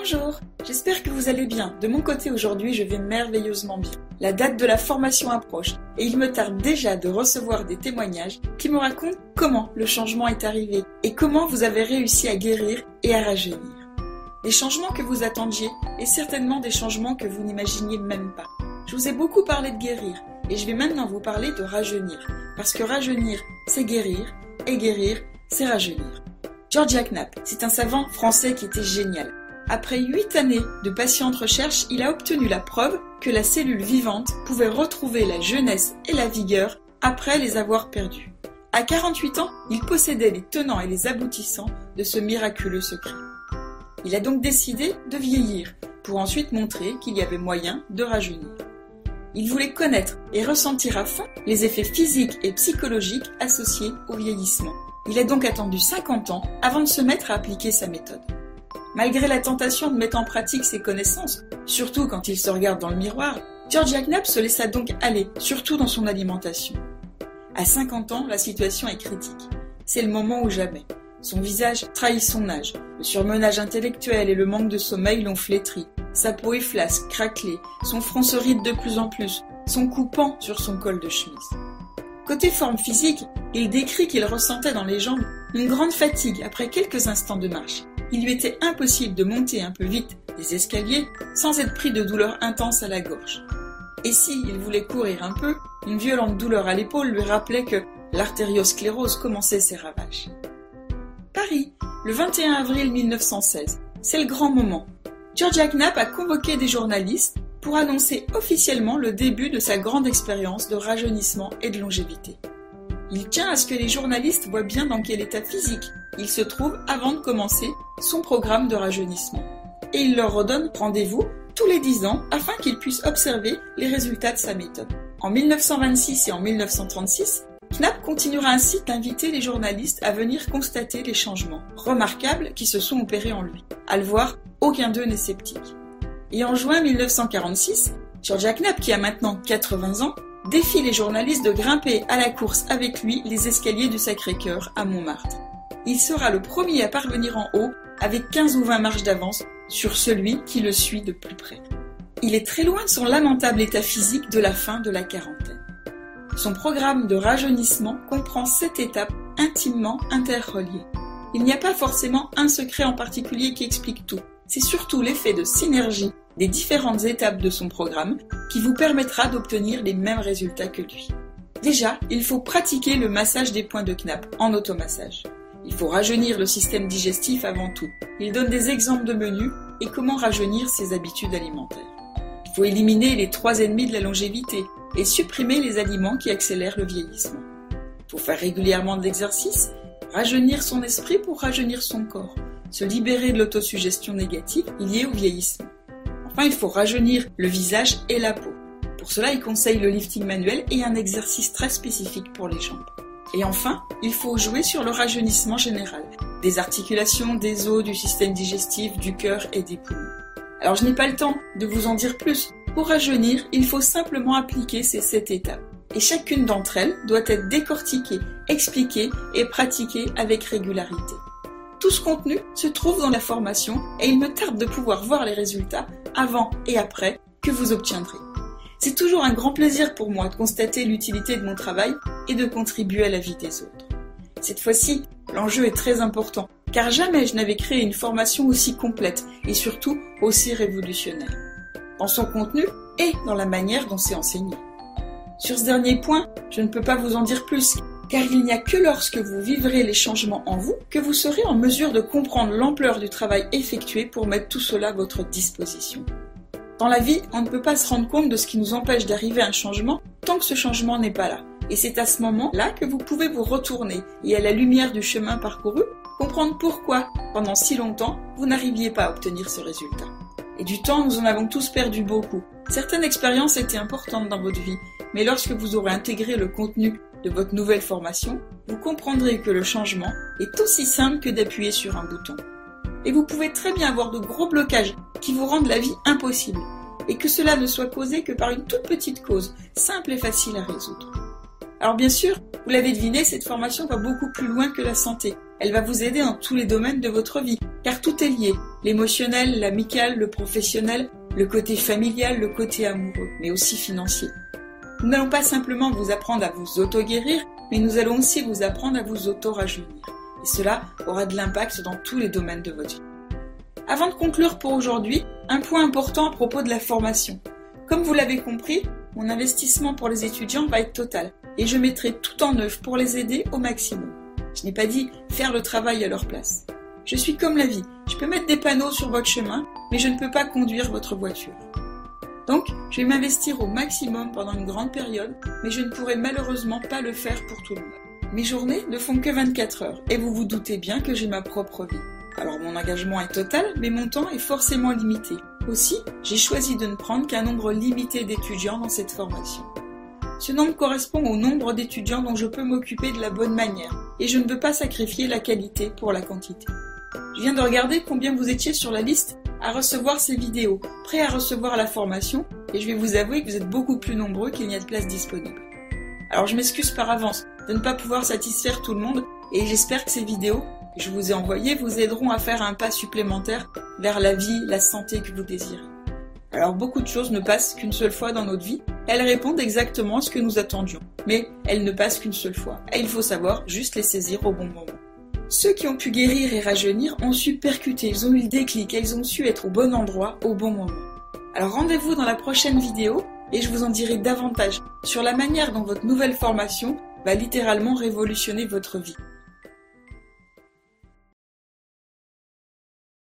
Bonjour, j'espère que vous allez bien. De mon côté aujourd'hui, je vais merveilleusement bien. La date de la formation approche et il me tarde déjà de recevoir des témoignages qui me racontent comment le changement est arrivé et comment vous avez réussi à guérir et à rajeunir. Des changements que vous attendiez et certainement des changements que vous n'imaginiez même pas. Je vous ai beaucoup parlé de guérir et je vais maintenant vous parler de rajeunir. Parce que rajeunir, c'est guérir et guérir, c'est rajeunir. Georgia Knapp, c'est un savant français qui était génial. Après huit années de patiente recherche, il a obtenu la preuve que la cellule vivante pouvait retrouver la jeunesse et la vigueur après les avoir perdues. À 48 ans, il possédait les tenants et les aboutissants de ce miraculeux secret. Il a donc décidé de vieillir pour ensuite montrer qu'il y avait moyen de rajeunir. Il voulait connaître et ressentir à fond les effets physiques et psychologiques associés au vieillissement. Il a donc attendu 50 ans avant de se mettre à appliquer sa méthode. Malgré la tentation de mettre en pratique ses connaissances, surtout quand il se regarde dans le miroir, Georgia Knapp se laissa donc aller, surtout dans son alimentation. À 50 ans, la situation est critique. C'est le moment ou jamais. Son visage trahit son âge. Le surmenage intellectuel et le manque de sommeil l'ont flétri. Sa peau est flasque, craquelée, son front se ride de plus en plus, son cou pend sur son col de chemise. Côté forme physique, il décrit qu'il ressentait dans les jambes une grande fatigue après quelques instants de marche il lui était impossible de monter un peu vite des escaliers sans être pris de douleurs intenses à la gorge. Et si il voulait courir un peu, une violente douleur à l'épaule lui rappelait que l'artériosclérose commençait ses ravages. Paris, le 21 avril 1916. C'est le grand moment. Georgia Knapp a convoqué des journalistes pour annoncer officiellement le début de sa grande expérience de rajeunissement et de longévité. Il tient à ce que les journalistes voient bien dans quel état physique il se trouve avant de commencer son programme de rajeunissement. Et il leur redonne rendez-vous tous les 10 ans afin qu'ils puissent observer les résultats de sa méthode. En 1926 et en 1936, Knapp continuera ainsi d'inviter les journalistes à venir constater les changements remarquables qui se sont opérés en lui. À le voir, aucun d'eux n'est sceptique. Et en juin 1946, Georgia Knapp, qui a maintenant 80 ans, défie les journalistes de grimper à la course avec lui les escaliers du Sacré-Cœur à Montmartre. Il sera le premier à parvenir en haut avec 15 ou 20 marches d'avance sur celui qui le suit de plus près. Il est très loin de son lamentable état physique de la fin de la quarantaine. Son programme de rajeunissement comprend sept étapes intimement interreliées. Il n'y a pas forcément un secret en particulier qui explique tout. C'est surtout l'effet de synergie des différentes étapes de son programme qui vous permettra d'obtenir les mêmes résultats que lui. Déjà, il faut pratiquer le massage des points de Knapp en automassage. Il faut rajeunir le système digestif avant tout. Il donne des exemples de menus et comment rajeunir ses habitudes alimentaires. Il faut éliminer les trois ennemis de la longévité et supprimer les aliments qui accélèrent le vieillissement. Il faut faire régulièrement de l'exercice, rajeunir son esprit pour rajeunir son corps, se libérer de l'autosuggestion négative liée au vieillissement. Enfin, il faut rajeunir le visage et la peau. Pour cela, il conseille le lifting manuel et un exercice très spécifique pour les jambes. Et enfin, il faut jouer sur le rajeunissement général, des articulations, des os, du système digestif, du cœur et des poumons. Alors je n'ai pas le temps de vous en dire plus. Pour rajeunir, il faut simplement appliquer ces sept étapes. Et chacune d'entre elles doit être décortiquée, expliquée et pratiquée avec régularité. Tout ce contenu se trouve dans la formation et il me tarde de pouvoir voir les résultats avant et après que vous obtiendrez. C'est toujours un grand plaisir pour moi de constater l'utilité de mon travail et de contribuer à la vie des autres. Cette fois-ci, l'enjeu est très important, car jamais je n'avais créé une formation aussi complète et surtout aussi révolutionnaire, dans son contenu et dans la manière dont c'est enseigné. Sur ce dernier point, je ne peux pas vous en dire plus, car il n'y a que lorsque vous vivrez les changements en vous que vous serez en mesure de comprendre l'ampleur du travail effectué pour mettre tout cela à votre disposition. Dans la vie, on ne peut pas se rendre compte de ce qui nous empêche d'arriver à un changement tant que ce changement n'est pas là. Et c'est à ce moment-là que vous pouvez vous retourner et à la lumière du chemin parcouru, comprendre pourquoi, pendant si longtemps, vous n'arriviez pas à obtenir ce résultat. Et du temps, nous en avons tous perdu beaucoup. Certaines expériences étaient importantes dans votre vie, mais lorsque vous aurez intégré le contenu de votre nouvelle formation, vous comprendrez que le changement est aussi simple que d'appuyer sur un bouton et vous pouvez très bien avoir de gros blocages qui vous rendent la vie impossible, et que cela ne soit causé que par une toute petite cause, simple et facile à résoudre. Alors bien sûr, vous l'avez deviné, cette formation va beaucoup plus loin que la santé. Elle va vous aider dans tous les domaines de votre vie, car tout est lié, l'émotionnel, l'amical, le professionnel, le côté familial, le côté amoureux, mais aussi financier. Nous n'allons pas simplement vous apprendre à vous auto-guérir, mais nous allons aussi vous apprendre à vous auto-rajeunir. Et cela aura de l'impact dans tous les domaines de votre vie. Avant de conclure pour aujourd'hui, un point important à propos de la formation. Comme vous l'avez compris, mon investissement pour les étudiants va être total et je mettrai tout en œuvre pour les aider au maximum. Je n'ai pas dit faire le travail à leur place. Je suis comme la vie, je peux mettre des panneaux sur votre chemin, mais je ne peux pas conduire votre voiture. Donc, je vais m'investir au maximum pendant une grande période, mais je ne pourrai malheureusement pas le faire pour tout le monde. Mes journées ne font que 24 heures, et vous vous doutez bien que j'ai ma propre vie. Alors mon engagement est total, mais mon temps est forcément limité. Aussi, j'ai choisi de ne prendre qu'un nombre limité d'étudiants dans cette formation. Ce nombre correspond au nombre d'étudiants dont je peux m'occuper de la bonne manière, et je ne veux pas sacrifier la qualité pour la quantité. Je viens de regarder combien vous étiez sur la liste à recevoir ces vidéos, prêts à recevoir la formation, et je vais vous avouer que vous êtes beaucoup plus nombreux qu'il n'y a de place disponible. Alors je m'excuse par avance de ne pas pouvoir satisfaire tout le monde, et j'espère que ces vidéos que je vous ai envoyées vous aideront à faire un pas supplémentaire vers la vie, la santé que vous désirez. Alors beaucoup de choses ne passent qu'une seule fois dans notre vie, elles répondent exactement à ce que nous attendions, mais elles ne passent qu'une seule fois, et il faut savoir juste les saisir au bon moment. Ceux qui ont pu guérir et rajeunir ont su percuter, ils ont eu le déclic ils ont su être au bon endroit au bon moment. Alors rendez-vous dans la prochaine vidéo et je vous en dirai davantage sur la manière dont votre nouvelle formation va littéralement révolutionner votre vie.